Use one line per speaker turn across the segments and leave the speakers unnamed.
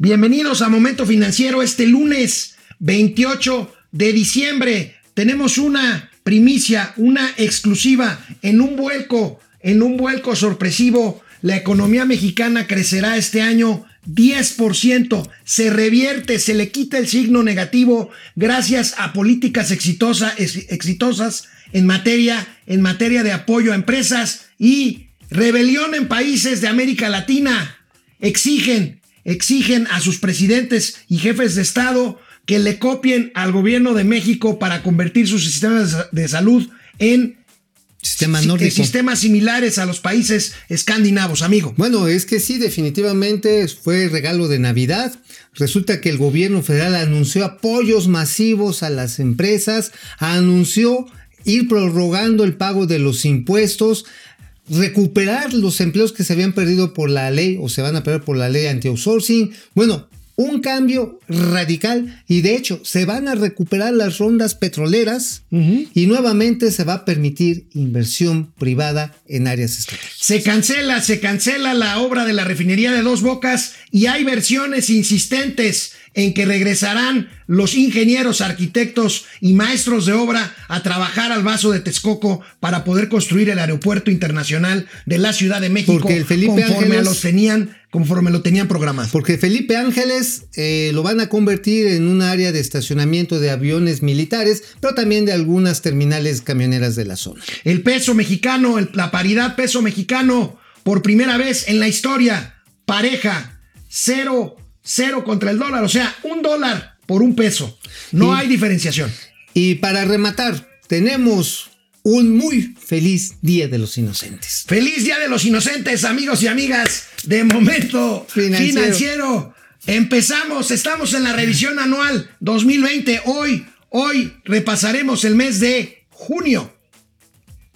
Bienvenidos a Momento Financiero este lunes 28 de diciembre. Tenemos una primicia, una exclusiva en un vuelco, en un vuelco sorpresivo. La economía mexicana crecerá este año 10%. Se revierte, se le quita el signo negativo gracias a políticas exitosas en materia, en materia de apoyo a empresas y rebelión en países de América Latina. Exigen exigen a sus presidentes y jefes de Estado que le copien al gobierno de México para convertir sus sistemas de salud en sistemas similares a los países escandinavos, amigo.
Bueno, es que sí, definitivamente fue regalo de Navidad. Resulta que el gobierno federal anunció apoyos masivos a las empresas, anunció ir prorrogando el pago de los impuestos, recuperar los empleos que se habían perdido por la ley o se van a perder por la ley anti-outsourcing. Bueno, un cambio radical y de hecho se van a recuperar las rondas petroleras y nuevamente se va a permitir inversión privada en áreas estratégicas.
Se cancela, se cancela la obra de la refinería de Dos Bocas y hay versiones insistentes en que regresarán los ingenieros, arquitectos y maestros de obra a trabajar al vaso de Texcoco para poder construir el aeropuerto internacional de la Ciudad de México
Porque el Felipe
conforme los tenían conforme lo tenían programado.
Porque Felipe Ángeles eh, lo van a convertir en un área de estacionamiento de aviones militares, pero también de algunas terminales camioneras de la zona.
El peso mexicano, la paridad peso mexicano, por primera vez en la historia, pareja, cero cero contra el dólar, o sea, un dólar por un peso. No hay diferenciación.
Y para rematar, tenemos un muy feliz Día de los Inocentes.
Feliz Día de los Inocentes, amigos y amigas de Momento Financiero. Financiero. Empezamos, estamos en la revisión anual 2020. Hoy, hoy repasaremos el mes de junio.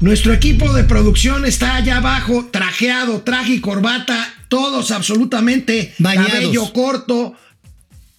Nuestro equipo de producción está allá abajo, trajeado, traje y corbata, todos absolutamente,
Bañados.
cabello corto,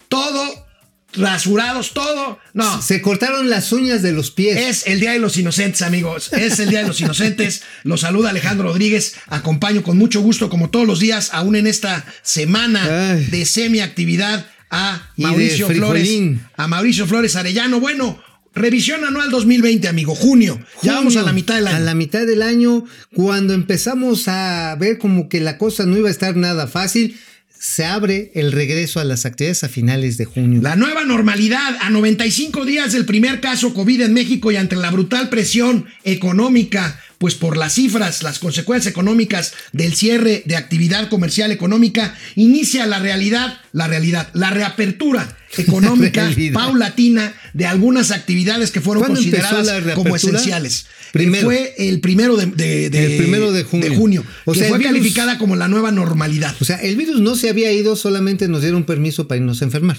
todo, rasurados, todo. No,
Se cortaron las uñas de los pies.
es el Día de los Inocentes, amigos. Es el Día de los Inocentes. Los saluda Alejandro Rodríguez. Acompaño con mucho gusto, como todos los días, aún en esta semana
Ay.
de semiactividad, a Mauricio Flores. A Mauricio Flores Arellano. Bueno, revisión anual 2020, amigo. Junio. Ya vamos a la mitad del año.
A la mitad del año, cuando empezamos a ver como que la cosa no iba a estar nada fácil, se abre el regreso a las actividades a finales de junio.
La nueva normalidad a 95 días del primer caso COVID en México y ante la brutal presión económica, pues por las cifras, las consecuencias económicas del cierre de actividad comercial económica, inicia la realidad, la realidad, la reapertura económica paulatina de algunas actividades que fueron
¿Cuándo empezó
consideradas como esenciales.
Primero.
Fue el primero de, de- de-
El primero de junio. O
que
sea,
fue
virus-
calificada como la nueva normalidad.
O sea, el virus no se había ido, solamente nos dieron permiso para irnos a enfermar.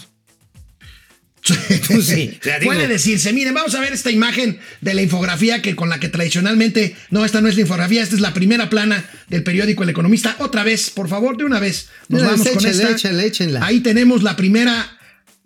Pues sí, puede decirse. Miren, vamos a ver esta imagen de la infografía que con la que tradicionalmente, no, esta no es la infografía, esta es la primera plana del periódico El Economista. Otra vez, por favor, de una vez. Nos vamos
vez,
con
échenla,
esta.
échenla.
Ahí tenemos la primera,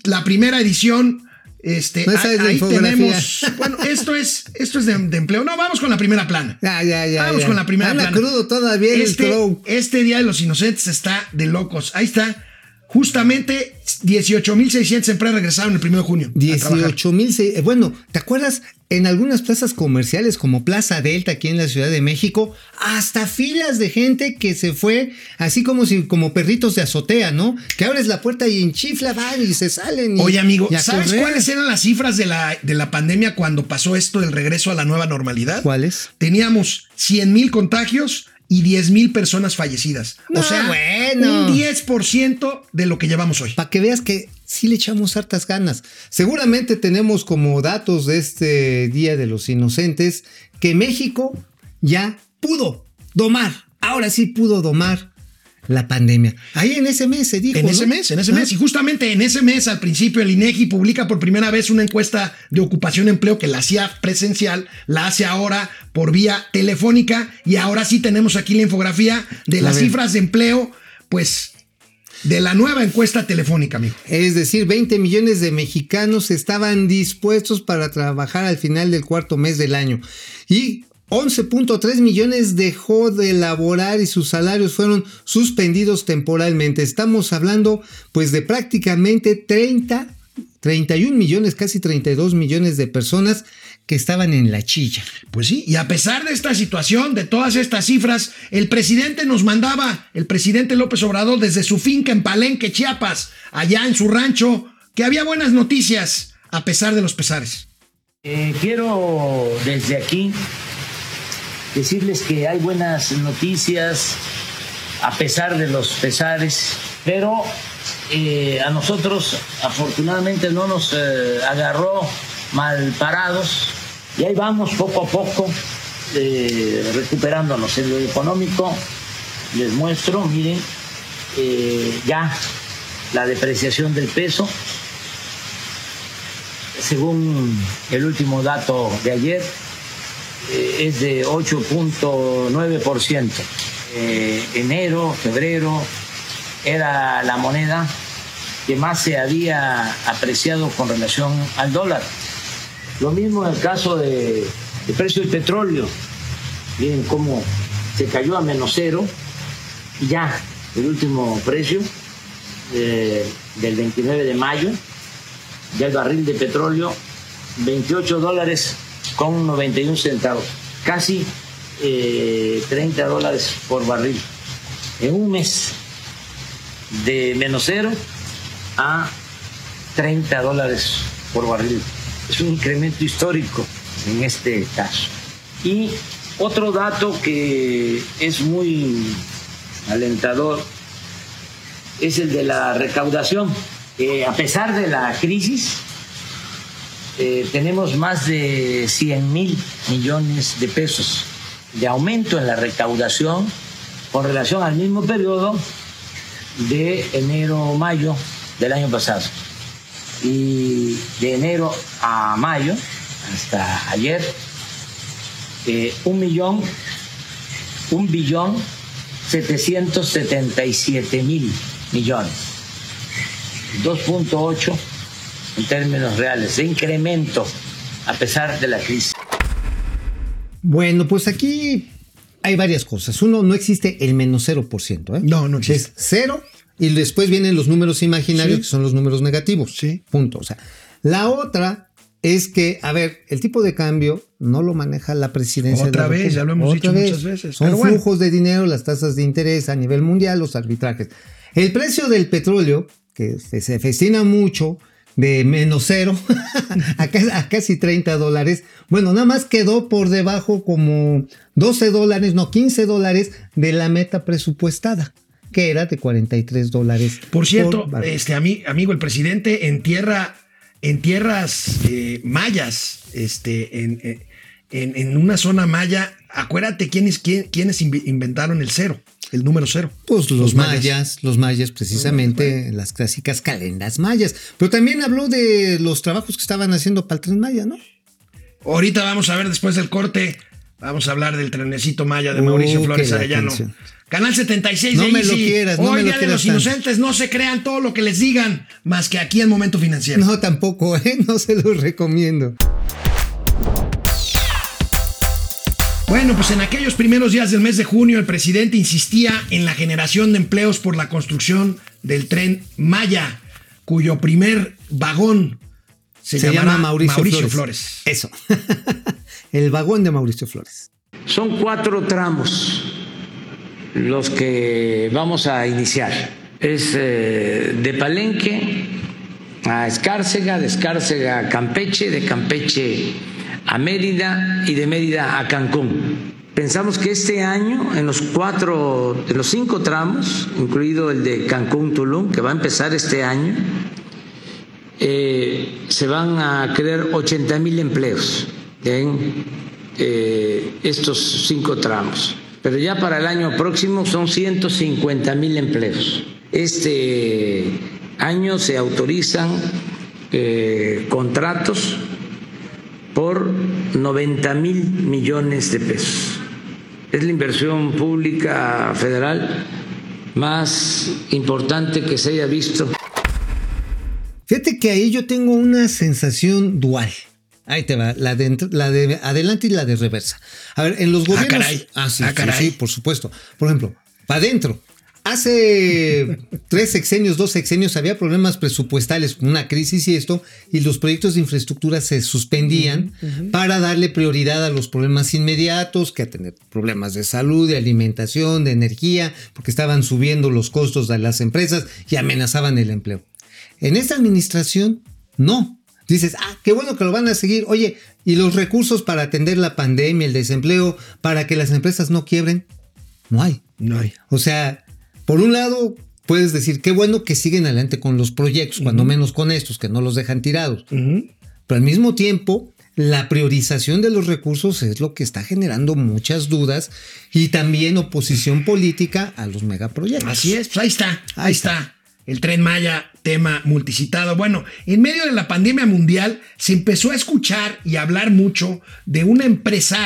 la primera edición. Este,
No,
ahí,
es
ahí tenemos. Bueno, esto es, esto es de, de empleo. No, vamos con la primera plana.
Ya, ya, ya.
Vamos
ya.
con la primera
Anda
plana.
crudo todavía
este, este Día de los Inocentes está de locos. Ahí está. Justamente 18.600 empresas regresaron el 1 de junio. a trabajar.
18 mil. Bueno, ¿te acuerdas? En algunas plazas comerciales como Plaza Delta aquí en la Ciudad de México, hasta filas de gente que se fue así como si como perritos de azotea, ¿no? Que abres la puerta y enchifla, van y se salen. y-
Oye, amigo,
y
¿sabes
correr.
cuáles eran las cifras de la, de la pandemia cuando pasó esto del regreso a la nueva normalidad?
¿Cuáles?
Teníamos 100 mil contagios y 10 mil personas fallecidas.
No,
o sea,
bueno.
un 10% de lo que llevamos hoy.
Para que veas que sí le echamos hartas ganas. Seguramente tenemos como datos de este Día de los Inocentes que México ya pudo domar, ahora sí pudo domar la pandemia. Ahí en ese mes se dijo.
En ese
¿no?
mes, en ese
Ah,
mes. Y justamente en ese mes, al principio, el INEGI publica por primera vez una encuesta de ocupación empleo que la hacía presencial, la hace ahora por vía telefónica. Y ahora sí tenemos aquí la infografía de las cifras de empleo, pues, de la nueva encuesta telefónica, amigo.
Es decir, 20 millones de mexicanos estaban dispuestos para trabajar al final del cuarto mes del año. Y 11.3 millones dejó de laborar y sus salarios fueron suspendidos temporalmente. Estamos hablando pues de prácticamente 30, 31 millones, casi 32 millones de personas que estaban en la chilla.
Pues sí, y a pesar de esta situación, de todas estas cifras, el presidente nos mandaba, el presidente López Obrador, desde su finca en Palenque, Chiapas, allá en su rancho, que había buenas noticias, a pesar de los pesares.
Eh, quiero desde aquí decirles que hay buenas noticias a pesar de los pesares, pero eh, a nosotros afortunadamente no nos eh, agarró mal parados y ahí vamos poco a poco eh, recuperándonos. En lo económico les muestro, miren, ya la depreciación del peso según el último dato de ayer, es de 8.9%. Eh, enero, febrero, era la moneda que más se había apreciado con relación al dólar. Lo mismo en el caso de, del precio del petróleo. Miren cómo se cayó a menos cero ya el último precio eh, del 29 de mayo ya el barril de petróleo 28 dólares con 91 centavos, casi eh, 30 dólares por barril. En un mes de menos cero a 30 dólares por barril. Es un incremento histórico en este caso. Y otro dato que es muy alentador es el de la recaudación. Eh, a pesar de la crisis, eh, tenemos más de 100 mil millones de pesos de aumento en la recaudación con relación al mismo periodo de enero-mayo del año pasado. Y de enero a mayo, hasta ayer, eh, un millón, un billón 777 mil millones. 2.8 en términos reales de incremento a pesar de la crisis.
Bueno, pues aquí hay varias cosas. Uno, no existe el menos 0%. ¿eh?
No, no existe.
Es cero y después vienen los números imaginarios
Sí.
que son los números negativos.
Sí.
Punto. O sea, la otra es que, a ver, el tipo de cambio no lo maneja la presidencia. de
Otra
la
vez,
República.
ya lo hemos
Otra
dicho muchas veces,
Son
bueno.
flujos de dinero, las tasas de interés a nivel mundial, los arbitrajes. El precio del petróleo, que se se festina mucho, de menos cero a, ca- a casi 30 dólares. Bueno, nada más quedó por debajo como 12 dólares, no 15 dólares de la meta presupuestada, que era de 43 dólares.
Por cierto, este ami- amigo, el presidente en tierra, en tierras eh, mayas, este, en, eh, en, en una zona maya, acuérdate quiénes, quién- quiénes inventaron el cero, el número cero.
Pues los,
los mayas.
mayas, los mayas precisamente, las clásicas calendas mayas. Pero también habló de los trabajos que estaban haciendo para el tren maya, ¿no?
Ahorita vamos a ver después del corte, vamos a hablar del trenecito maya de
Uh,
Mauricio
que
Flores
la
Arellano. Canal 76
No
de
me lo quieras, no
Hoy
me lo
Día de los
tanto.
inocentes, no se crean todo lo que les digan, más que aquí en Momento Financiero.
No, tampoco, ¿eh? No se los recomiendo.
Bueno, pues en aquellos primeros días del mes de junio, el presidente insistía en la generación de empleos por la construcción del tren Maya, cuyo primer vagón se,
llama Mauricio, Flores.
Flores.
Eso. el vagón de Mauricio Flores.
Son cuatro tramos los que vamos a iniciar. Es eh, de Palenque a Escárcega, de Escárcega a Campeche, de Campeche a Mérida y de Mérida a Cancún. Pensamos que este año, en los cuatro, en los cinco tramos, incluido el de Cancún-Tulum, que va a empezar este año, eh, se van a crear 80 mil empleos en eh, estos cinco tramos. pero ya para el año próximo son 150 mil empleos. Este año se autorizan eh, contratos por 90 mil millones de pesos. Es la inversión pública federal más importante que se haya visto.
Fíjate que ahí yo tengo una sensación dual. Ahí te va, la de, la de adelante y la de reversa. A ver, en los gobiernos.
caray.
Ah, sí,
Ah,
sí,
caray.
sí, por supuesto. Por ejemplo, para adentro. Hace tres sexenios, dos sexenios, había problemas presupuestales, una crisis y esto, y los proyectos de infraestructura se suspendían para darle prioridad a los problemas inmediatos, que a tener problemas de salud, de alimentación, de energía, porque estaban subiendo los costos de las empresas y amenazaban el empleo. En esta administración, no. Dices, ah, qué bueno que lo van a seguir. Oye, ¿y los recursos para atender la pandemia, el desempleo, para que las empresas no quiebren? No hay.
No hay.
O sea, por un lado, puedes decir, qué bueno que siguen adelante con los proyectos, cuando menos con estos, que no los dejan tirados. Pero al mismo tiempo, la priorización de los recursos es lo que está generando muchas dudas y también oposición política a los megaproyectos.
Así es, pues ahí está, ahí,
Ahí
está. El tren Maya, tema multicitado. Bueno, en medio de la pandemia mundial se empezó a escuchar y hablar mucho de una empresa,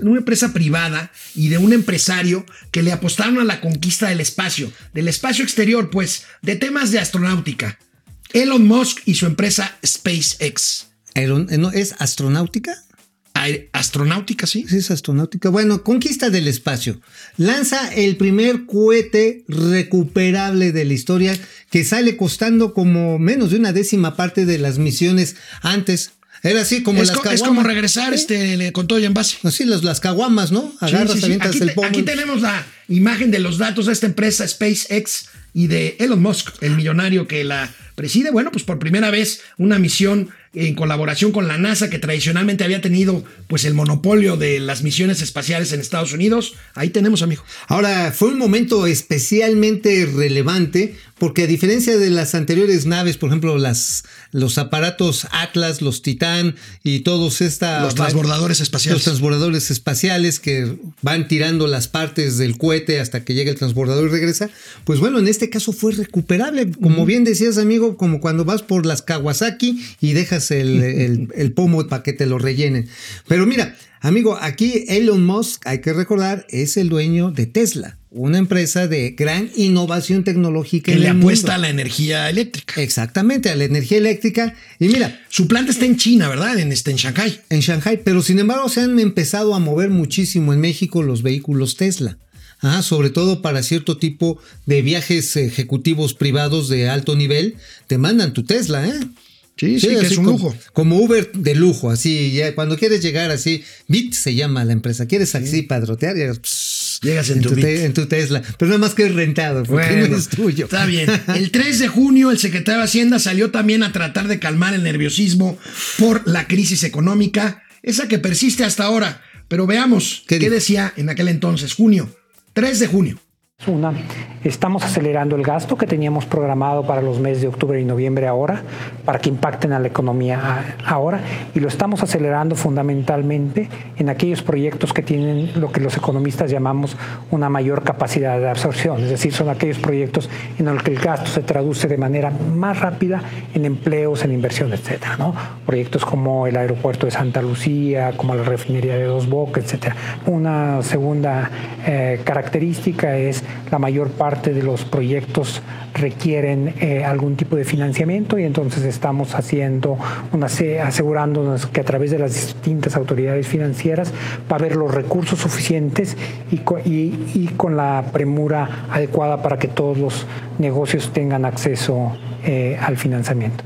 una empresa privada y de un empresario que le apostaron a la conquista del espacio, del espacio exterior, pues, de temas de astronáutica. Elon Musk y su empresa SpaceX.
¿no? ¿Es astronáutica?
Astronáutica, sí.
Sí, es astronáutica. Bueno, conquista del espacio. Lanza el primer cohete recuperable de la historia que sale costando como menos de una décima parte de las misiones antes. Era así como
Es,
las
co- es como regresar
¿Eh?
este, con todo y envase.
Así las, las caguamas, ¿no?
Sí,
Agarras,
sí, sí. Aquí,
el
te- aquí tenemos la imagen de los datos de esta empresa SpaceX y de Elon Musk, el millonario que la preside. Bueno, pues por primera vez una misión en colaboración con la NASA que tradicionalmente había tenido pues el monopolio de las misiones espaciales en Estados Unidos. Ahí tenemos, amigo.
Ahora, fue un momento especialmente relevante porque a diferencia de las anteriores naves, por ejemplo, las, los aparatos Atlas, los Titán y todos esta...
Los transbordadores
Los
espaciales.
transbordadores espaciales que van tirando las partes del cohete hasta que llega el transbordador y regresa. Pues bueno, en este caso fue recuperable. Como bien decías, amigo, como cuando vas por las Kawasaki y dejas el, el- el pomo para que te lo rellenen. Pero mira, amigo, aquí Elon Musk, hay que recordar, es el dueño de Tesla, una empresa de gran innovación tecnológica.
que
en
le
el
apuesta
mundo.
a la energía eléctrica.
Exactamente, a la energía eléctrica. Y mira,
Su planta está en China, ¿verdad? En, este, en Shanghai.
en Shanghai, pero sin embargo se han empezado a mover muchísimo en México los vehículos Tesla. Ajá, sobre todo para cierto tipo de viajes ejecutivos privados de alto nivel, te mandan tu Tesla, ¿eh?
Sí, sí, que
así
es un
como-
lujo.
Como Uber de lujo, así, ya cuando quieres llegar así, Bit se llama la empresa, quieres así padrotear, llegas, pss,
Llegas en tu
te- en tu Tesla, pero nada más que es rentado, porque
Bueno,
no es tuyo.
Está bien. El 3 de junio, el secretario de Hacienda salió también a tratar de calmar el nerviosismo por la crisis económica, esa que persiste hasta ahora. Pero veamos
¿Qué
decía en aquel entonces, junio. 3 de junio.
Una, estamos acelerando el gasto que teníamos programado para los meses de octubre y noviembre ahora, para que impacten a la economía ahora, y lo estamos acelerando fundamentalmente en aquellos proyectos que tienen lo que los economistas llamamos una mayor capacidad de absorción, es decir, son aquellos proyectos en los que el gasto se traduce de manera más rápida en empleos, en inversión, etcétera, ¿no? Proyectos como el aeropuerto de Santa Lucía, como la refinería de Dos Bocas, etcétera. Una segunda eh, característica es la mayor parte de los proyectos requieren eh, algún tipo de financiamiento y entonces estamos haciendo una se- asegurándonos que a través de las distintas autoridades financieras va a haber los recursos suficientes y con la premura adecuada para que todos los negocios tengan acceso eh, al financiamiento.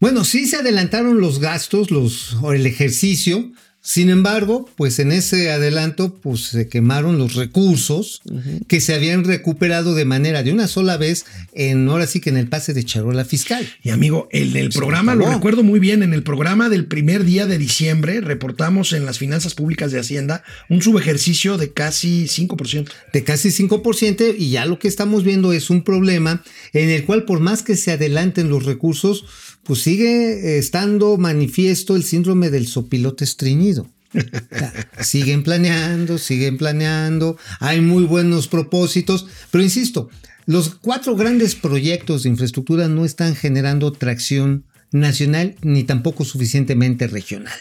Bueno, sí se adelantaron los gastos, los, o el ejercicio. Sin embargo, pues en ese adelanto, pues se quemaron los recursos que se habían recuperado de manera de una sola vez en, ahora sí que en el pase de charola fiscal.
Y amigo, el del programa, lo recuerdo muy bien, en el programa del primer día de diciembre reportamos en las finanzas públicas de Hacienda un subejercicio de casi 5%.
de casi 5% y ya lo que estamos viendo es un problema en el cual por más que se adelanten los recursos, pues sigue estando manifiesto el síndrome del sopilote estreñido. siguen planeando, siguen planeando, hay muy buenos propósitos, pero insisto, los cuatro grandes proyectos de infraestructura no están generando tracción nacional ni tampoco suficientemente regional.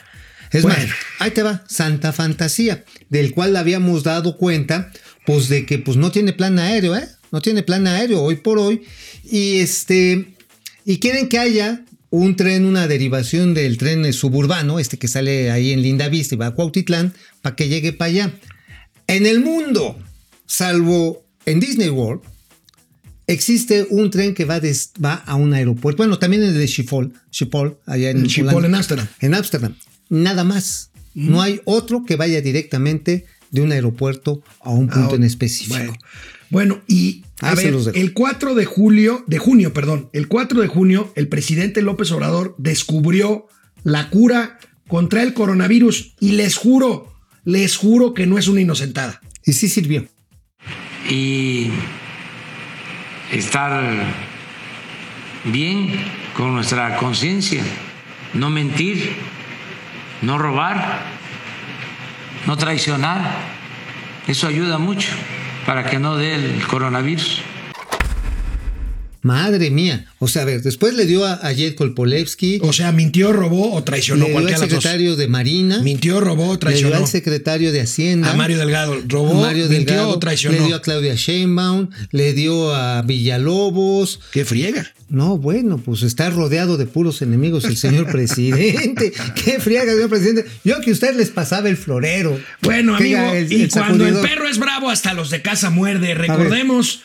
Es
Bueno.
más, ahí te va, Santa Fantasía, del cual habíamos dado cuenta, pues de que pues no tiene plan aéreo, ¿eh? No tiene plan aéreo hoy por hoy. Y este, y quieren que haya un tren, una derivación del tren suburbano, este que sale ahí en Linda Vista y va a Cuautitlán, para que llegue para allá. En el mundo, salvo en Disney World, existe un tren que va, a un aeropuerto. Bueno, también el de Schiphol, Schiphol allá en
Schiphol
Holanda.
en Ámsterdam.
En Ámsterdam. Nada más. No hay otro que vaya directamente de un aeropuerto a un punto
Ah,
en específico.
Bueno, bueno, y a ver, el 4 de julio, de junio, perdón, el 4 de junio, el presidente López Obrador descubrió la cura contra el coronavirus y les juro, les juro que no es una inocentada.
Y sí sirvió.
y estar bien con nuestra conciencia, no mentir, no robar, no traicionar. Eso ayuda mucho para que no dé el coronavirus.
Madre mía. O sea, a ver, después le dio a, a Jed Kolpolevsky,
O sea, mintió, robó o traicionó
le dio al secretario de Marina,
Mintió, robó o
le dio
traicionó.
al secretario de Hacienda.
A Mario Delgado,
a
robó,
Mario
mintió
Delgado,
o traicionó.
Le dio a Claudia Sheinbaum, le dio a Villalobos.
Qué friega.
No, bueno, pues está rodeado de puros enemigos el señor presidente. Qué friega, señor presidente. Yo que usted les pasaba el florero.
Bueno, amigo,
el-
y
el
cuando el perro es bravo, hasta los de casa muerde. Recordemos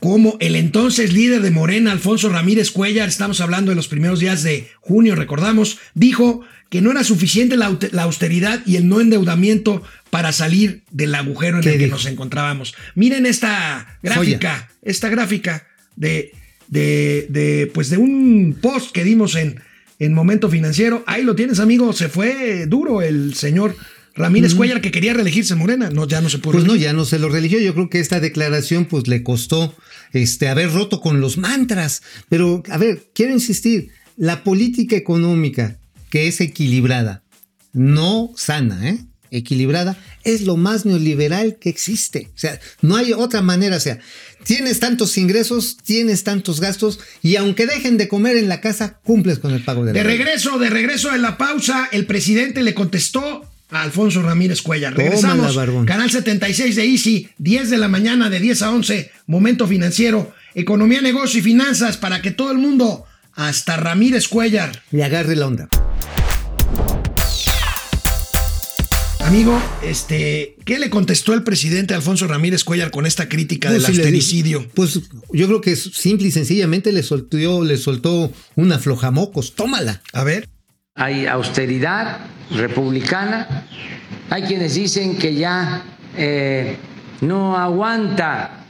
cómo el entonces líder de Morena, Alfonso Ramírez Cuellar, estamos hablando de los primeros días de junio, recordamos, dijo que no era suficiente la, austeridad y el no endeudamiento para salir del agujero en
¿Qué
el que nos encontrábamos. Miren esta gráfica, esta gráfica de, de, de, pues de un post que dimos en, en Momento Financiero. Ahí lo tienes, amigo. Se fue duro el señor Ramírez Cuellar que quería reelegirse en Morena. No, ya no se pudo.
Pues no, ya no se lo religió. Yo creo que esta declaración pues le costó este, haber roto con los mantras. Pero, a ver, quiero insistir, la política económica que es equilibrada, no sana, ¿eh? equilibrada, es lo más neoliberal que existe. O sea, no hay otra manera. O sea, tienes tantos ingresos, tienes tantos gastos y aunque dejen de comer en la casa, cumples con el pago de la
De regreso, de regreso de la pausa, el presidente le contestó a Alfonso Ramírez Cuellar.
Tómala,
Regresamos.
barbón.
Canal 76 de Easy, 10 de la mañana, de 10 a 11, Momento Financiero, Economía, Negocio y Finanzas, para que todo el mundo, hasta Ramírez Cuellar,
Le agarre la onda.
Amigo, este, ¿qué le contestó el presidente Alfonso Ramírez Cuellar con esta crítica del
Pues, sí le
austericidio?
Pues yo creo que simple y sencillamente le soltó, le soltó una flojamocos. Tómala.
A ver.
Hay austeridad republicana. Hay quienes dicen que ya eh, no aguanta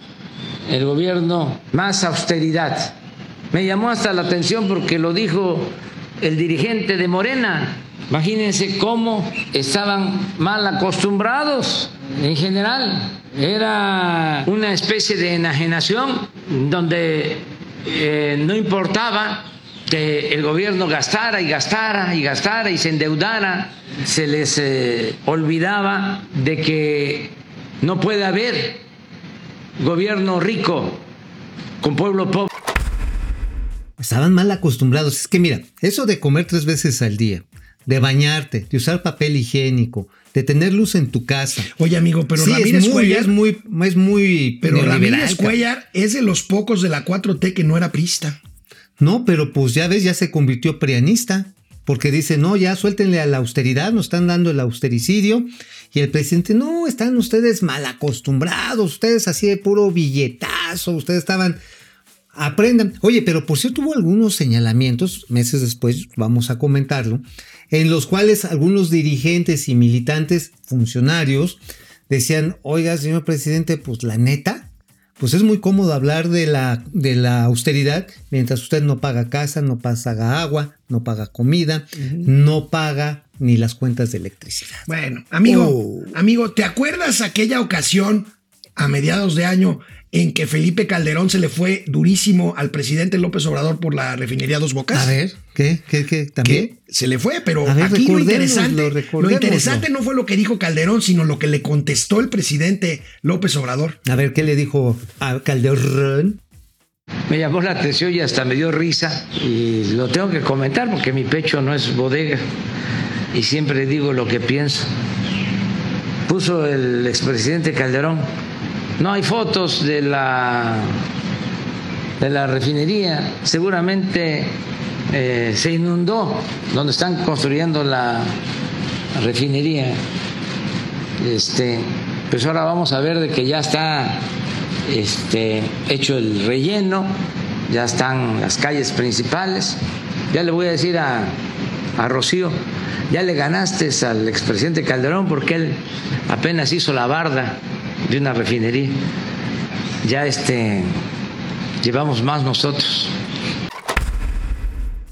el gobierno más austeridad. Me llamó hasta la atención porque lo dijo el dirigente de Morena. Imagínense cómo estaban mal acostumbrados en general. Era una especie de enajenación donde eh, no importaba que el gobierno gastara y gastara y gastara y se endeudara. Se les eh, olvidaba de que no puede haber gobierno rico con pueblo pobre.
Estaban mal acostumbrados. Es que mira, eso de comer tres veces al día, de bañarte, de usar papel higiénico, de tener luz en tu casa.
Oye, amigo, pero
sí,
Ramírez
es muy,
Cuellar.
es muy, es muy
pero Ramírez. Cuellar es de los pocos de la 4T que no era prista.
No, pero pues ya ves, ya se convirtió prianista. Porque dice, no, ya suéltenle a la austeridad, nos están dando el austericidio. Y el presidente, no, están ustedes mal acostumbrados, ustedes así de puro billetazo, ustedes estaban. Aprendan. Oye, pero por cierto hubo algunos señalamientos, meses después, vamos a comentarlo, en los cuales algunos dirigentes y militantes, funcionarios, decían, oiga, señor presidente, pues la neta, pues es muy cómodo hablar de la, de la austeridad mientras usted no paga casa, no paga agua, no paga comida, no paga ni las cuentas de electricidad.
Bueno, amigo,
Oh.
amigo, ¿te acuerdas aquella ocasión a mediados de año en que Felipe Calderón se le fue durísimo al presidente López Obrador por la refinería Dos Bocas.
A ver, ¿qué? ¿Qué? ¿Qué? ¿También?
que se le fue, pero
ver,
aquí lo interesante, lo interesante no fue lo que dijo Calderón, sino lo que le contestó el presidente López Obrador.
A ver, ¿qué le dijo a Calderón?
Me llamó la atención y hasta me dio risa y lo tengo que comentar porque mi pecho no es bodega y siempre digo lo que pienso. Puso el expresidente Calderón, no hay fotos de la de la refinería, seguramente eh, se inundó donde están construyendo la refinería. Este, pues ahora vamos a ver de que ya está este, hecho el relleno, ya están las calles principales. Ya le voy a decir a, a Rocío, ya le ganaste al expresidente Calderón porque él apenas hizo la barda de una refinería. Ya este, llevamos más nosotros.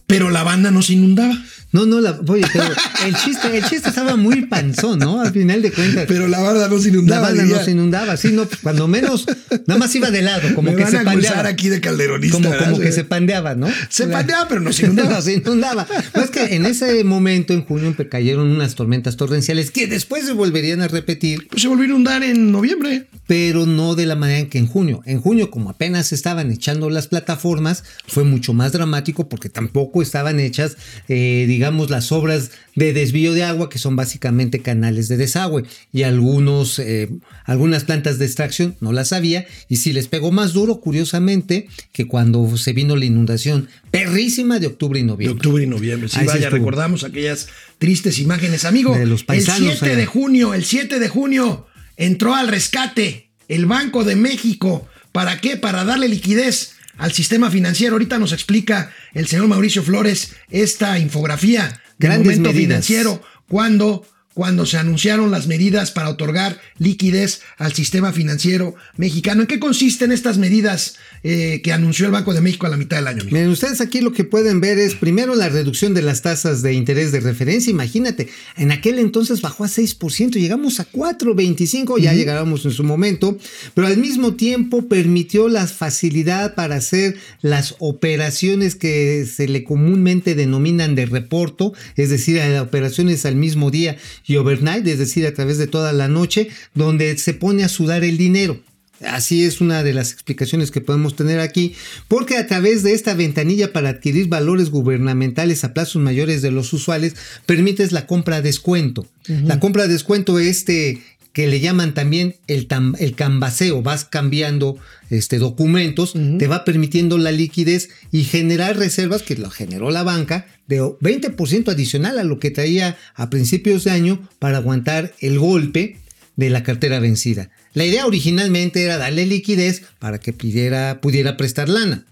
Pero la banda no se inundaba.
No, no, la, oye, pero el chiste, el chiste estaba muy panzón, ¿no? Al final de cuentas.
Pero la banda no se
la
inundaba.
banda
diría.
no se inundaba, sí, no, cuando menos, nada más iba de lado, como
Me
que
van
se
a
pandeaba.
aquí de calderonista.
Como, que se pandeaba, ¿no?
Se pandeaba, pero no se inundaba.
No se inundaba. No, es que en ese momento, en junio, cayeron unas tormentas torrenciales que después se volverían a repetir,
Pues se volvió a inundar en noviembre.
pero no de la manera en que en junio. En junio, como apenas estaban echando las plataformas, fue mucho más dramático porque tampoco estaban hechas, eh, digamos, las obras de desvío de agua, que son básicamente canales de desagüe, y algunos, eh, algunas plantas de extracción no las había, y si les pegó más duro, curiosamente, que cuando se vino la inundación perrísima de octubre y
De
noviembre.
octubre y noviembre. Sí,
Ahí
vaya, recordamos aquellas tristes imágenes. Amigo,
De los
el
paisanos
7
allá.
de junio, el 7 de junio entró al rescate el Banco de México. ¿Para qué? Para darle liquidez al sistema financiero. Ahorita nos explica el señor Mauricio Flores esta infografía del
Grandes
momento
medidas.
financiero cuando cuando se anunciaron las medidas para otorgar liquidez al sistema financiero mexicano. ¿En qué consisten estas medidas eh, que anunció el Banco de México a la mitad del año? amigo?
Miren, ustedes aquí lo que pueden ver es primero la reducción de las tasas de interés de referencia. Imagínate, en aquel entonces bajó a 6%, llegamos a 4.25, ya llegábamos en su momento, pero al mismo tiempo permitió la facilidad para hacer las operaciones que se le comúnmente denominan de reporto, es decir, operaciones al mismo día y overnight, es decir, a través de toda la noche, donde se pone a sudar el dinero. Así es una de las explicaciones que podemos tener aquí, porque a través de esta ventanilla para adquirir valores gubernamentales a plazos mayores de los usuales, permites la compra a descuento. La compra a descuento este que le llaman también el, tam- el cambaseo, vas cambiando este, documentos, te va permitiendo la liquidez y generar reservas, que lo generó la banca, de 20% adicional a lo que traía a principios de año para aguantar el golpe de la cartera vencida. La idea originalmente era darle liquidez para que pudiera, pudiera prestar lana.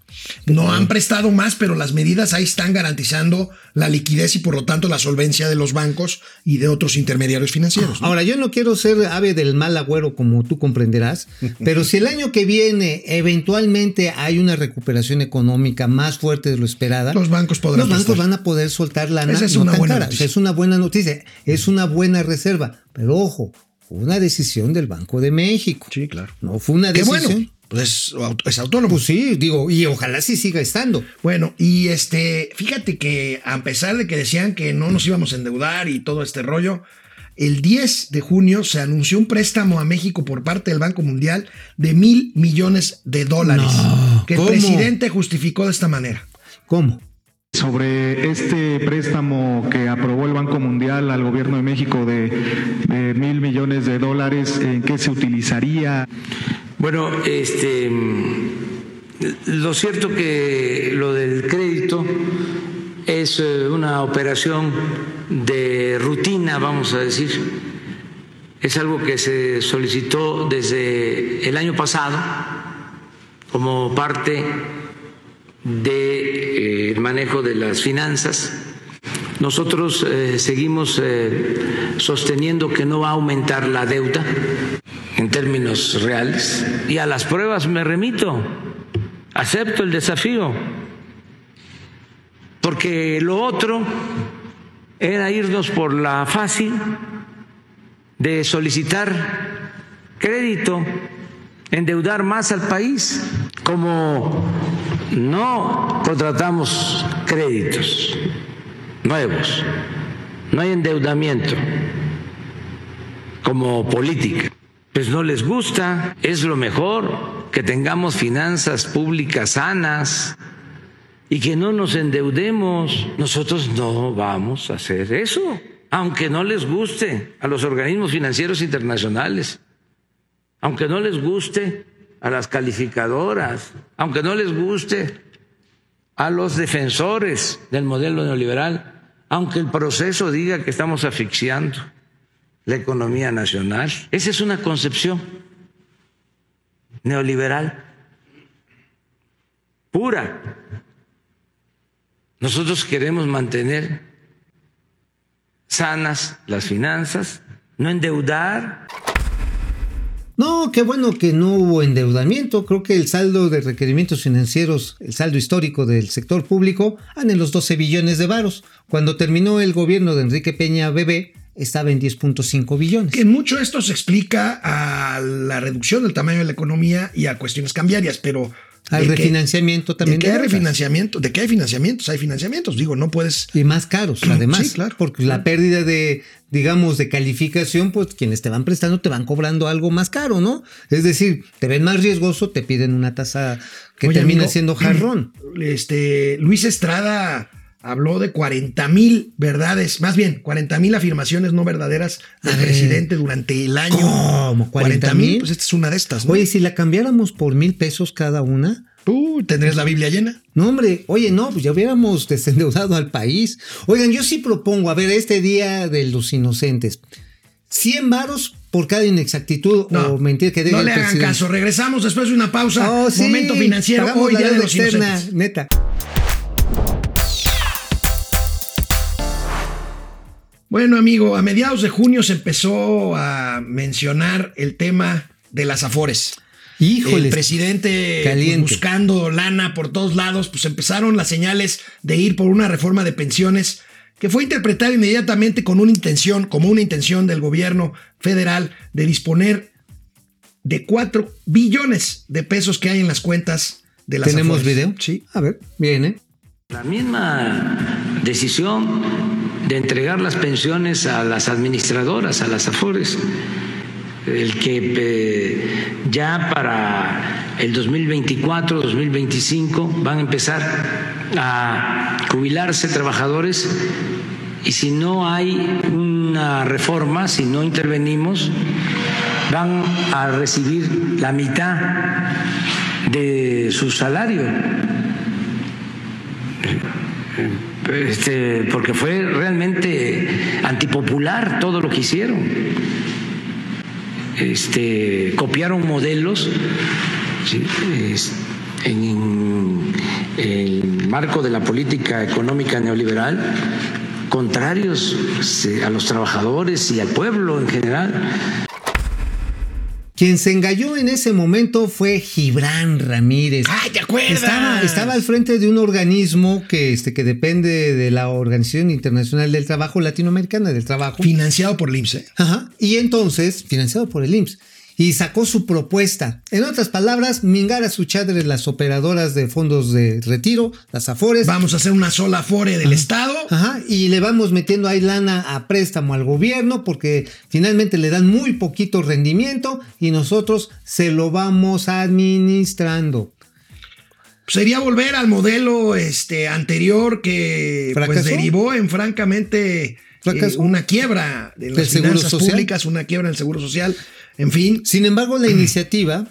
No han prestado más, pero las medidas ahí están garantizando la liquidez y por lo tanto la solvencia de los bancos y de otros intermediarios financieros. ¿no?
Ahora, yo no quiero ser ave del mal agüero como tú comprenderás, pero si el año que viene eventualmente hay una recuperación económica más fuerte de lo esperada,
Los bancos podrán
los bancos
prestar.
van a poder soltar lana
Esa es
no
una
tan
buena
cara.
noticia.
Es una buena noticia, es una buena reserva, pero ojo, fue una decisión del Banco de México.
Sí, claro.
No fue una
Qué
decisión.
bueno, pues es, aut- es autónomo.
Pues sí, digo, y ojalá sí siga estando.
Bueno, y este, fíjate que a pesar de que decían que no nos íbamos a endeudar y todo este rollo, el 10 de junio se anunció un préstamo a México por parte del Banco Mundial de mil millones de dólares,
No,
que
¿cómo?
el presidente justificó de esta manera.
¿Cómo?
Sobre este préstamo que aprobó el Banco Mundial al gobierno de México de, de mil millones de dólares, ¿en qué se utilizaría?
Bueno, este, lo cierto que lo del crédito es eh, una operación de rutina, vamos a decir. Es algo que se solicitó desde el año pasado como parte del manejo de las finanzas. Nosotros eh, seguimos eh, sosteniendo que no va a aumentar la deuda en términos reales y a las pruebas me remito. Acepto el desafío porque lo otro era irnos por la fácil de solicitar crédito endeudar más al país, como no contratamos créditos nuevos, no hay endeudamiento como política. Pues no les gusta, es lo mejor que tengamos finanzas públicas sanas y que no nos endeudemos. Nosotros no vamos a hacer eso, aunque no les guste a los organismos financieros internacionales, aunque no les guste a las calificadoras, aunque no les guste a los defensores del modelo neoliberal, aunque el proceso diga que estamos asfixiando la economía nacional. Esa es una concepción neoliberal pura. Nosotros queremos mantener sanas las finanzas, no endeudar.
No, qué bueno que no hubo endeudamiento. Creo que el saldo de requerimientos financieros, el saldo histórico del sector público, anda en los 12 billones de varos. Cuando terminó el gobierno de Enrique Peña Bebé, estaba en 10.5 billones.
Que mucho esto se explica a la reducción del tamaño de la economía y a cuestiones cambiarias, pero
al refinanciamiento también.
¿De qué hay refinanciamiento? ¿De qué hay financiamientos? Hay financiamientos, digo, no puedes.
Y más caros, además. Sí, claro. Porque la pérdida de, digamos, de calificación, pues quienes te van prestando te van cobrando algo más caro, ¿no? Es decir, te ven más riesgoso, te piden una tasa que termina siendo jarrón.
Este, Luis Estrada habló de 40 mil verdades, más bien 40 mil afirmaciones no verdaderas del presidente durante el año.
¿Cómo? ¿40 mil?
Pues esta es una de estas. ¿no?
Oye, si la cambiáramos por mil pesos cada una.
Tú tendrías la Biblia llena.
No, hombre, oye, no, pues ya hubiéramos desendeudado al país. Oigan, yo sí propongo, a ver, este día de los inocentes, 100 varos por cada inexactitud o mentira que diga
No le hagan caso, regresamos después de una pausa.
Oh, sí,
Momento financiero, hoy día de los
externa,
inocentes.
neta.
Bueno, amigo, a mediados de junio se empezó a mencionar el tema de las afores.
Híjole.
El presidente pues,
caliente.
buscando lana por todos lados, pues empezaron las señales de ir por una reforma de pensiones que fue interpretada inmediatamente con una intención, como una intención del gobierno federal de disponer de 4 billones de pesos que hay en las cuentas de las
¿Tenemos
afores.
video?
Sí.
A ver, viene.
La misma decisión de entregar las pensiones a las administradoras, a las AFORES, el que eh, ya para el 2024, 2025 van a empezar a jubilarse trabajadores y si no hay una reforma, si no intervenimos, van a recibir la mitad de su salario este, porque fue realmente antipopular todo lo que hicieron. Este, copiaron modelos en el marco de la política económica neoliberal contrarios a los trabajadores y al pueblo en general.
Quien se engalló en ese momento fue Gibran Ramírez.
¡Ay, te acuerdas!
Estaba, estaba al frente de un organismo que, este, que depende de la Organización Internacional del Trabajo Latinoamericana del Trabajo.
Financiado por el IMSS.
Ajá. Y entonces, financiado por el IMSS. Y sacó su propuesta. En otras palabras, mingar a su chadre las operadoras de fondos de retiro, las AFORES.
Vamos a hacer una sola afore del Estado.
Ajá, y le vamos metiendo ahí lana a préstamo al gobierno porque finalmente le dan muy poquito rendimiento y nosotros se lo vamos administrando.
Sería volver al modelo este, anterior que pues, derivó en francamente eh, una quiebra de las
¿Del Seguro
finanzas
Social?
públicas, una quiebra en el Seguro Social. En fin,
Sin embargo, la iniciativa,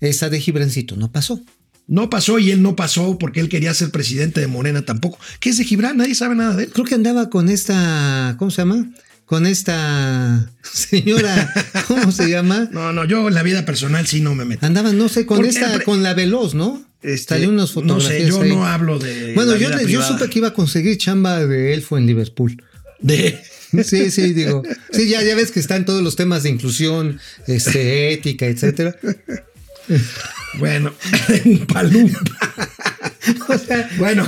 esa de Gibrancito, no pasó.
no pasó y él no pasó porque él quería ser presidente de Morena tampoco. ¿Qué es de Gibran? Nadie sabe nada de él.
Creo que andaba con esta, ¿cómo se llama? Con esta señora, ¿cómo se llama?
No, no, yo en la vida personal sí no me meto.
Andaba, no sé, con
Porque
esta, con la veloz, ¿no?
Este,
Salió unas
no
fotografías.
sé, yo
ahí.
no hablo de.
Bueno,
la
yo,
vida
yo supe que iba a conseguir chamba de elfo en Liverpool.
De,
Sí, sí, digo. Sí, ya, ya ves que están todos los temas de inclusión, este, ética, etcétera.
bueno, palumpa.
O sea,
Bueno,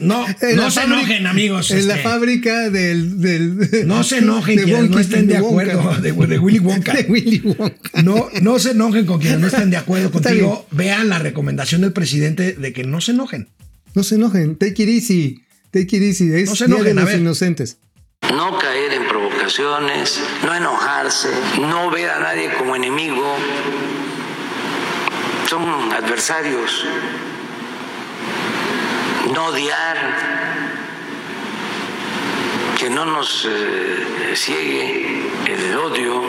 no, no se enojen, amigos.
En la
este,
fábrica del. del-
no se enojen quienes no estén de
Wonka.
acuerdo de, de Willy Wonka.
De Willy Wonka.
No, no se enojen con quienes no estén de acuerdo contigo. Vean la recomendación del presidente de que no se enojen.
No se enojen. Take it easy. Take it easy. Es
No se
Día
enojen,
de los inocentes.
No caer en provocaciones, no enojarse, no ver a nadie como enemigo. Son adversarios. No odiar. Que no nos eh, ciegue el odio.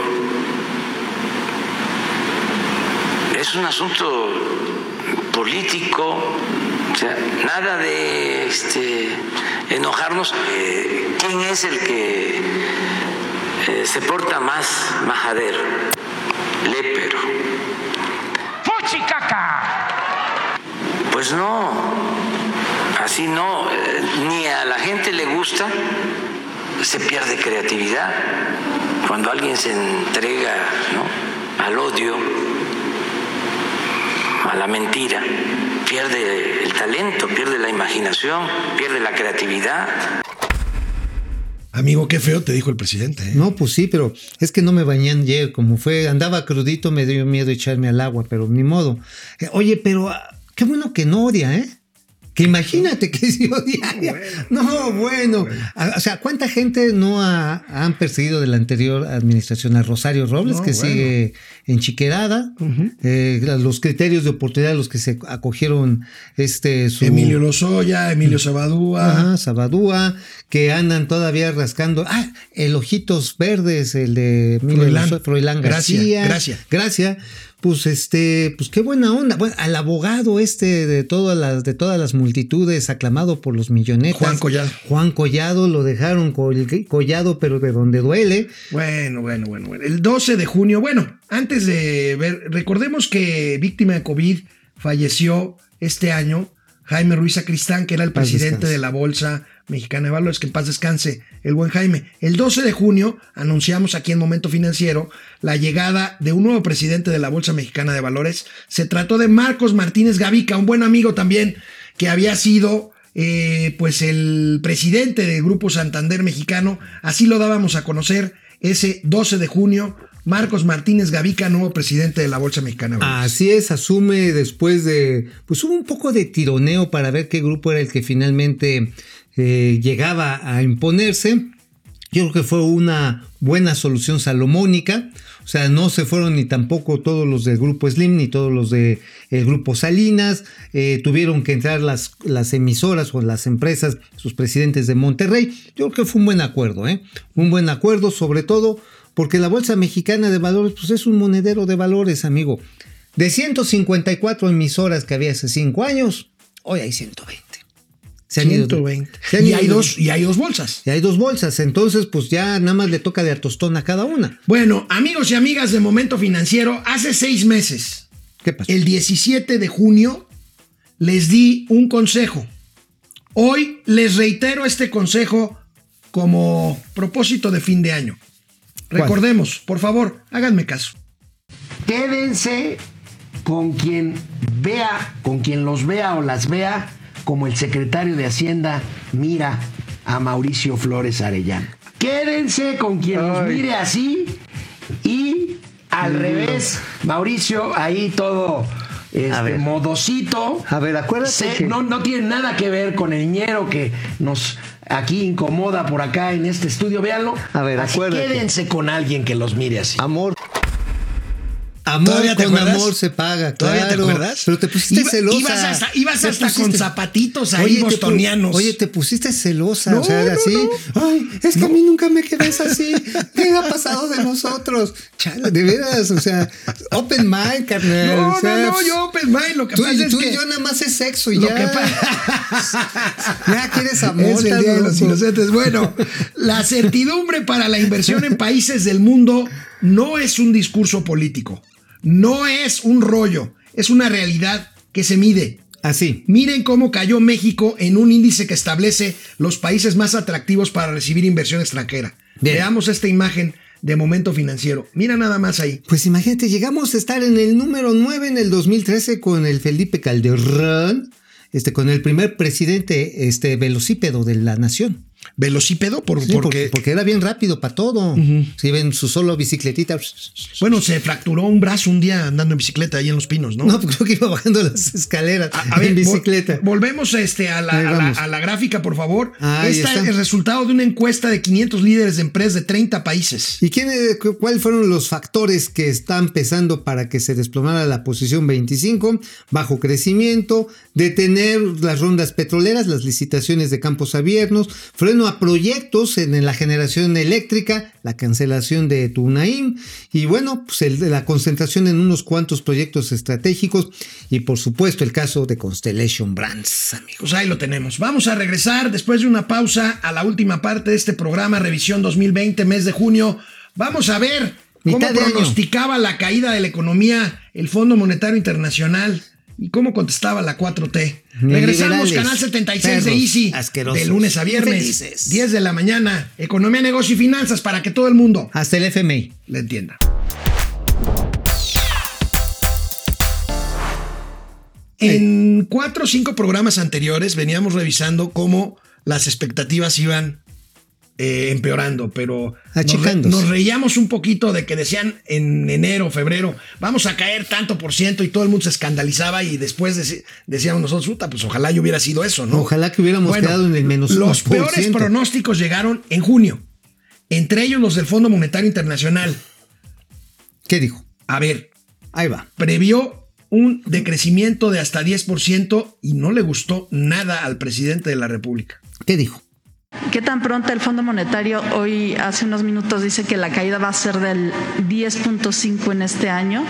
Es un asunto político, o sea, nada de este, enojarnos. Eh, ¿Quién es el que eh, se porta más majadero? Lépero.
¡Fuchicaca!
Pues no, así no, eh, ni a la gente le gusta, se pierde creatividad. Cuando alguien se entrega ¿no? al odio, a la mentira, pierde el talento, pierde la imaginación, pierde la creatividad.
Amigo, qué feo te dijo el presidente. ¿eh?
No, pues sí, pero es que no me bañé ayer. Como fue, andaba crudito, me dio miedo echarme al agua, pero ni modo. Eh, oye, pero ah, qué bueno que no odia, ¿eh? Que imagínate que si odiaría. no, bueno. O sea, ¿cuánta gente no ha- han perseguido de la anterior administración a Rosario Robles,
No,
que
bueno.
sigue enchiquerada? Eh, los criterios de oportunidad a los que se acogieron este su
Emilio Lozoya, Emilio Sabadúa.
Ajá, Sabadúa, que andan todavía rascando. Ah, el Ojitos Verdes, el de Emilio
Froilán.
Lozoya, Froilán
Gracia,
García.
gracia.
Gracia. Pues este, pues qué buena onda. Bueno, al abogado este de todas las, de todas las multitudes, aclamado por los millonetas.
Juan Collado.
Juan Collado, lo dejaron col- collado, pero de donde duele.
Bueno, bueno, bueno, bueno. El 12 de junio, bueno, antes de ver, recordemos que víctima de COVID falleció este año Jaime Ruiz Sacristán, que era el presidente de la Bolsa Mexicana de Valores, que en paz descanse el buen Jaime. El 12 de junio anunciamos aquí en Momento Financiero la llegada de un nuevo presidente de la Bolsa Mexicana de Valores. Se trató de Marcos Martínez Gavica, un buen amigo también, que había sido eh, pues el presidente del Grupo Santander Mexicano. Así lo dábamos a conocer ese 12 de junio. Marcos Martínez Gavica, nuevo presidente de la Bolsa Mexicana. de.
Así es, asume después de, pues hubo un poco de tironeo para ver qué grupo era el que finalmente eh, llegaba a imponerse. Yo creo que fue una buena solución salomónica. O sea, no se fueron ni tampoco todos los del grupo Slim ni todos los del grupo Salinas. Eh, tuvieron que entrar las, las emisoras o las empresas, sus presidentes de Monterrey. Yo creo que fue un buen acuerdo, ¿eh? Un buen acuerdo, sobre todo porque la Bolsa Mexicana de Valores pues es un monedero de valores, amigo. De 154 emisoras que había hace 5 años, hoy hay 120. Se han ido-
120.
se han
Y
ido-
hay, dos, y hay dos bolsas.
y hay dos bolsas, entonces pues ya nada más le toca de a tostón a cada una.
Bueno, amigos y amigas de Momento Financiero, hace seis meses,
¿Qué pasó?
el 17 de junio, les di un consejo. Hoy les reitero este consejo como propósito de fin de año.
¿Cuál?
Recordemos, por favor, háganme caso. Quédense con quien vea, con quien los vea o las vea, como el secretario de Hacienda mira a Mauricio Flores Arellano. Quédense con quien los mire así y al revés, Mauricio ahí todo este,
ver.
modosito.
A ver, acuérdate
Se-
que-
no, no tiene nada que ver con el ñero que nos aquí incomoda por acá en este estudio, véanlo.
A ver,
Así
acuérdate.
quédense con alguien que los mire así.
Amor.
Amor
¿Todavía te
con
acuerdas?
amor se paga,
¿Todavía te acuerdas?
Pero te pusiste
Iba-
celosa.
ibas hasta- ibas con zapatitos ahí
Oye, te pu-
bostonianos.
Oye, te pusiste celosa,
No,
o sea,
no,
así.
no.
Ay, es que a mí nunca me quedas así. ¿Qué ha pasado de nosotros? Chale, de veras, o sea, open mind, carnal.
No,
o sea,
no, no, yo open mind, lo que
Tú,
pasa
y,
es
tú
que
yo nada más es sexo y
lo
ya.
que
ya quieres amor.
es el día de los inocentes. Bueno, la certidumbre para la inversión en países del mundo no es un discurso político, no es un rollo, es una realidad que se mide.
Así.
Miren cómo cayó México en un índice que establece los países más atractivos para recibir inversión extranjera.
Bien.
Veamos esta imagen de momento financiero. Mira nada más ahí.
Pues imagínate, llegamos a estar en el número 9 en el 2013 con el Felipe Calderón. este, con el primer presidente este, velocípedo de la nación.
Velocípedo, por,
Sí,
porque,
porque, era bien rápido para todo. Si ven su solo bicicletita.
bueno, se fracturó un brazo un día andando en bicicleta ahí en Los Pinos, ¿no?
No, creo que iba bajando las escaleras
A, a ver,
en
vol-
bicicleta.
volvemos este, a, la, a la-
vamos.
a la gráfica, por favor.
Ahí
Esta es el resultado de una encuesta de 500 líderes de empresas de 30 países.
¿Y quién, eh, cu- cuáles fueron los factores que están pesando para que se desplomara la posición 25? Bajo crecimiento, detener las rondas petroleras, las licitaciones de campos abiertos, freno a proyectos en la generación eléctrica, la cancelación de Tunaim y bueno, pues el la concentración en unos cuantos proyectos estratégicos y por supuesto el caso de Constellation Brands, amigos.
Pues ahí lo tenemos. Vamos a regresar después de una pausa a la última parte de este programa, Revisión 2020, mes de junio. Vamos a ver cómo pronosticaba la caída de la economía el Fondo Monetario Internacional y cómo contestaba la 4T. Regresamos, Canal 76 de Easy,
asquerosos,
de lunes a viernes,
infelices.
10 de la mañana. Economía, negocio y finanzas para que todo el mundo
Hasta el FMI.
le entienda. En cuatro o cinco programas anteriores veníamos revisando cómo las expectativas iban eh, empeorando, pero nos, reíamos un poquito de que decían en enero, febrero, vamos a caer tanto por ciento y todo el mundo se escandalizaba y después decíamos nosotros, puta, pues ojalá yo hubiera sido eso, ¿no?
Ojalá que hubiéramos quedado en el menos
Los
1%.
peores pronósticos llegaron en junio, entre ellos los del Fondo Monetario Internacional.
¿Qué dijo?
A ver,
Ahí va.
previó un decrecimiento de hasta 10% y no le gustó nada al presidente de la República.
¿Qué dijo?
¿Qué tan pronto el Fondo Monetario hoy, hace unos minutos, dice que la caída va a ser del 10.5 en este año,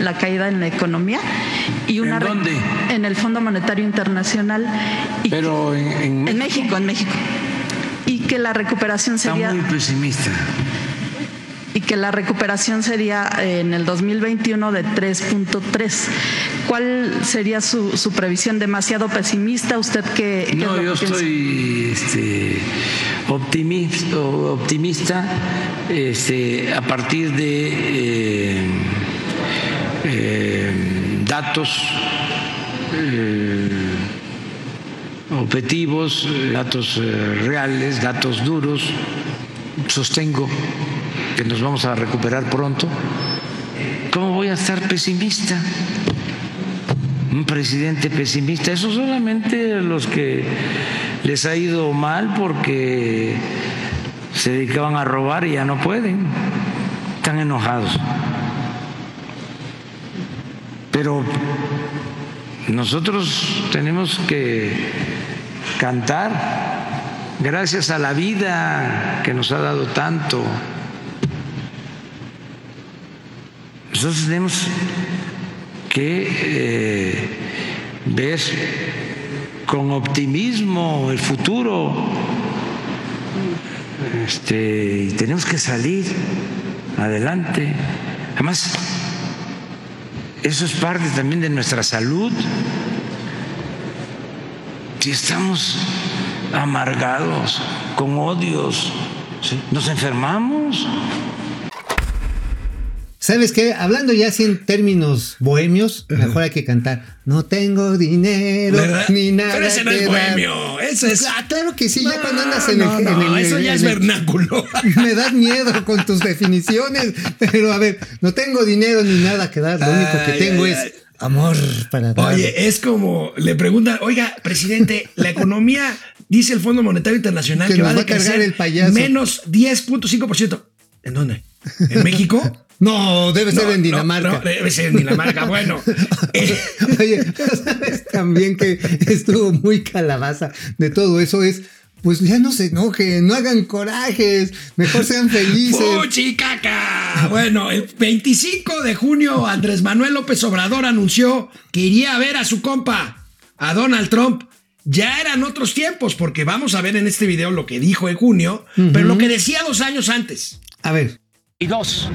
la caída en la economía? Y una
¿En dónde?
En el Fondo Monetario Internacional. Y
Pero en, en
en México, en México. Y que la recuperación
está
sería
muy pesimista.
Que la recuperación sería en el 2021 de 3.3. ¿Cuál sería su, su previsión? ¿Demasiado pesimista? ¿Usted qué, qué
No, yo
piensa?
estoy este, optimista, optimista este, a partir de eh, eh, datos eh, objetivos, datos reales, datos duros. Sostengo que nos vamos a recuperar pronto. ¿Cómo voy a estar pesimista? un presidente pesimista. Eso solamente los que les ha ido mal porque se dedicaban a robar y ya no pueden. Están enojados. Pero nosotros tenemos que cantar gracias a la vida que nos ha dado tanto. Nosotros tenemos que eh, ver con optimismo el futuro. Este, tenemos que salir adelante. Además, eso es parte también de nuestra salud. Si estamos amargados, con odios, nos enfermamos.
¿Sabes qué? Hablando ya en términos bohemios, mejor hay que cantar. No tengo dinero
¿Verdad?
ni nada.
Pero ese no es
que dar".
bohemio, ese es-
Ah, claro que sí, ya cuando andas en el.
no,
en
no,
el-
eso ya
en
es vernáculo.
Me das miedo con tus definiciones. Pero a ver, no tengo dinero ni nada que dar. Lo único que tengo
ay,
es
ay.
amor para dar.
Oye, es como le preguntan, oiga, presidente, la economía, dice el Fondo Monetario Internacional
Que
que, va a
va a cargar el payaso.
menos 10.5%. ¿En dónde? ¿En México?
No, debe ser en Dinamarca.
no, debe ser en Dinamarca. Bueno, eh,
Oye, ¿sabes también que estuvo muy calabaza de todo eso? Es, pues ya no se enojen, no hagan corajes, mejor sean felices.
¡Fuchi caca! Bueno, el 25 de junio, Andrés Manuel López Obrador anunció que iría a ver a su compa, a Donald Trump. Ya eran otros tiempos, porque vamos a ver en este video lo que dijo en junio, pero lo que decía dos años antes.
A ver,
Y dos,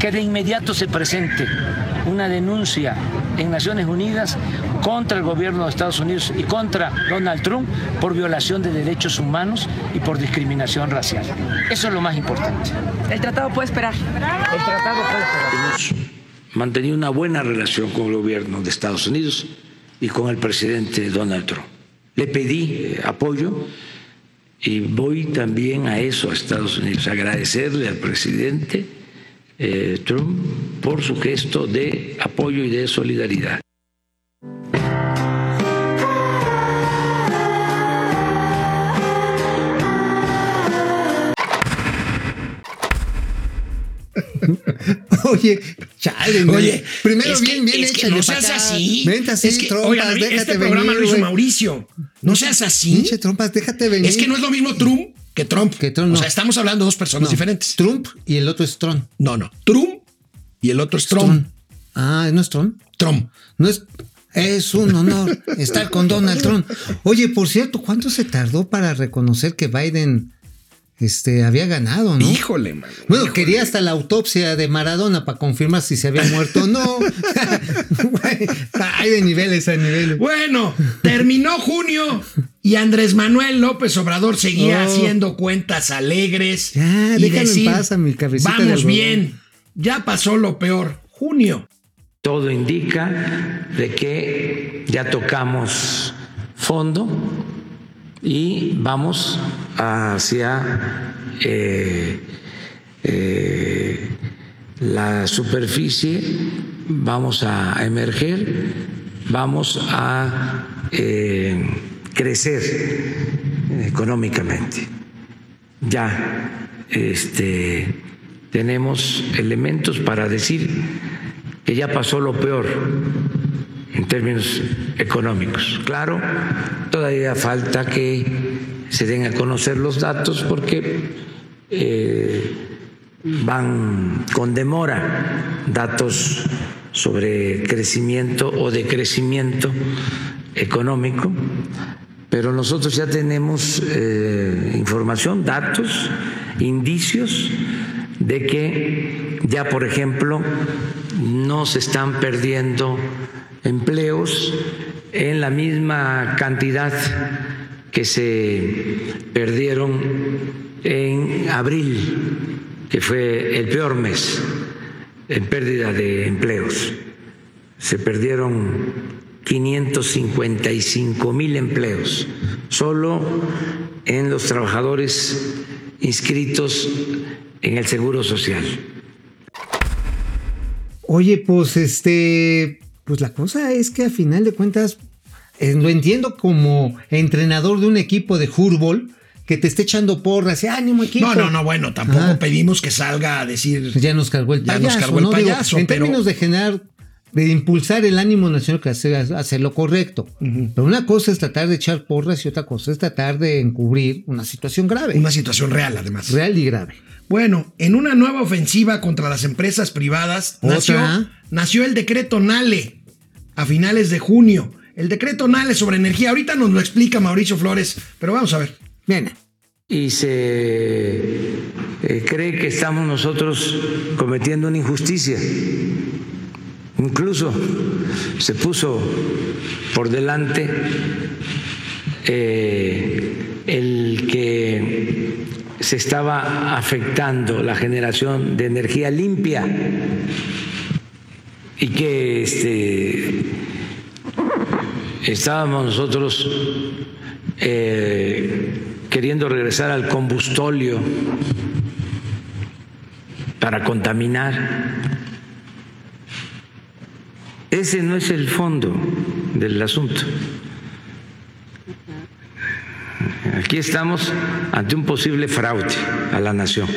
que de inmediato se presente una denuncia en Naciones Unidas contra el gobierno de Estados Unidos y contra Donald Trump por violación de derechos humanos y por discriminación racial. Eso es lo más importante.
El tratado puede esperar.
El tratado puede esperar. Hemos mantenido una buena relación con el gobierno de Estados Unidos y con el presidente Donald Trump. Le pedí eh, apoyo y voy también a eso, a Estados Unidos, agradecerle al presidente eh, Trump por su gesto de apoyo y de solidaridad.
Oye, chale.
Oye,
primero
es que-
bien, bien
es que no seas
acá.
así.
Vente así,
es que,
trompas,
oigan,
déjate
este
venir,
programa lo hizo. Mauricio. No seas así.
Pinche trompas, déjate venir.
Es que no es lo mismo Trump que Trump.
Que Trump,
O sea, estamos hablando de dos personas
No,
diferentes.
Trump y el otro es Tron.
No, no. Trump y el otro es Trump.
Ah, ¿no es Tron?
Trump.
No es. Es un honor estar con Donald Trump. Oye, por cierto, ¿cuánto se tardó para reconocer que Biden este, había ganado, no?
Híjole, man.
Bueno,
Híjole.
quería hasta la autopsia de Maradona para confirmar si se había muerto o no. Hay de niveles a niveles.
Bueno, terminó junio y Andrés Manuel López Obrador seguía
Oh.
haciendo cuentas alegres.
Ya,
y
déjame en
decir,
paz a mi cabecita
Vamos
algodón".
bien, ya pasó lo peor. Junio.
Todo indica de que ya tocamos fondo y vamos hacia eh, eh, la superficie, vamos a emerger, vamos a eh, crecer económicamente. Ya este, tenemos elementos para decir que ya pasó lo peor en términos económicos. Claro, todavía falta que se den a conocer los datos porque eh, van con demora datos sobre crecimiento o decrecimiento económico, pero nosotros ya tenemos eh, información, datos, indicios de que ya, por ejemplo, no se están perdiendo empleos en la misma cantidad que se perdieron en abril, que fue el peor mes en pérdida de empleos. Se perdieron 555 mil empleos solo en los trabajadores inscritos en el Seguro Social.
Oye, pues este, pues la cosa es que a final de cuentas, eh, lo entiendo como entrenador de un equipo de fútbol que te esté echando porras y ánimo equipo.
No, no, no, bueno, tampoco
Ajá.
pedimos que salga a decir.
Ya nos cargó el
Ya
payaso.
nos cargó el
¿no? Digo,
payaso,
en
pero-
términos de generar, de impulsar el ánimo nacional, que hacer, hacer lo correcto. Pero una cosa es tratar de echar porras y otra cosa es tratar de encubrir una situación grave.
Una situación real, además.
real y grave.
Bueno, en una nueva ofensiva contra las empresas privadas nació, nació el decreto NALE a finales de junio. El decreto NALE sobre energía. Ahorita nos lo explica Mauricio Flores, pero vamos a ver.
Bien.
Y se eh, cree que estamos nosotros cometiendo una injusticia. Incluso se puso por delante eh, el que se estaba afectando la generación de energía limpia y que este, estábamos nosotros eh, queriendo regresar al combustóleo para contaminar. Ese no es el fondo del asunto. Aquí estamos ante un posible fraude a la nación.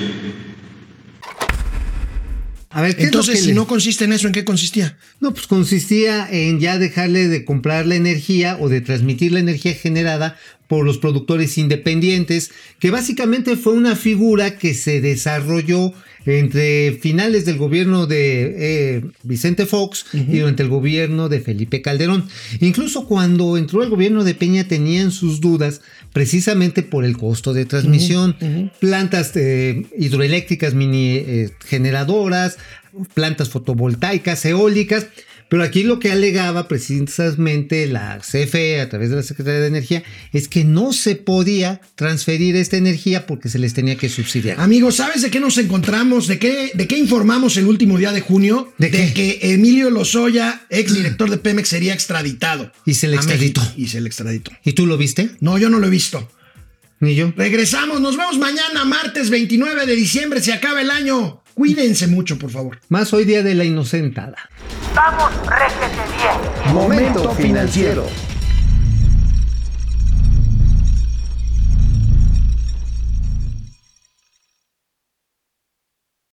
A ver, ¿qué es lo
Entonces,
que
si
le-
no consiste en eso, ¿en qué consistía?
No, pues consistía en ya dejarle de comprar la energía o de transmitir la energía generada por los productores independientes, que básicamente fue una figura que se desarrolló entre finales del gobierno de eh, Vicente Fox y durante el gobierno de Felipe Calderón. Incluso cuando entró el gobierno de Peña tenían sus dudas precisamente por el costo de transmisión, plantas eh, hidroeléctricas mini eh, generadoras, plantas fotovoltaicas, eólicas, Pero aquí lo que alegaba precisamente la CFE a través de la Secretaría de Energía es que no se podía transferir esta energía porque se les tenía que subsidiar.
Amigos, ¿sabes de qué nos encontramos? ¿De qué, de qué informamos el último día de junio?
¿De
que Emilio Lozoya, exdirector de Pemex, sería extraditado.
Y se le extraditó.
México. Y se le extraditó.
¿Y tú lo viste?
No, yo no lo he visto.
Ni yo.
Regresamos, nos vemos mañana, martes 29 de diciembre, se acaba el año. Cuídense mucho, por favor.
Más hoy día de la inocentada.
Vamos, réjete bien.
Momento financiero.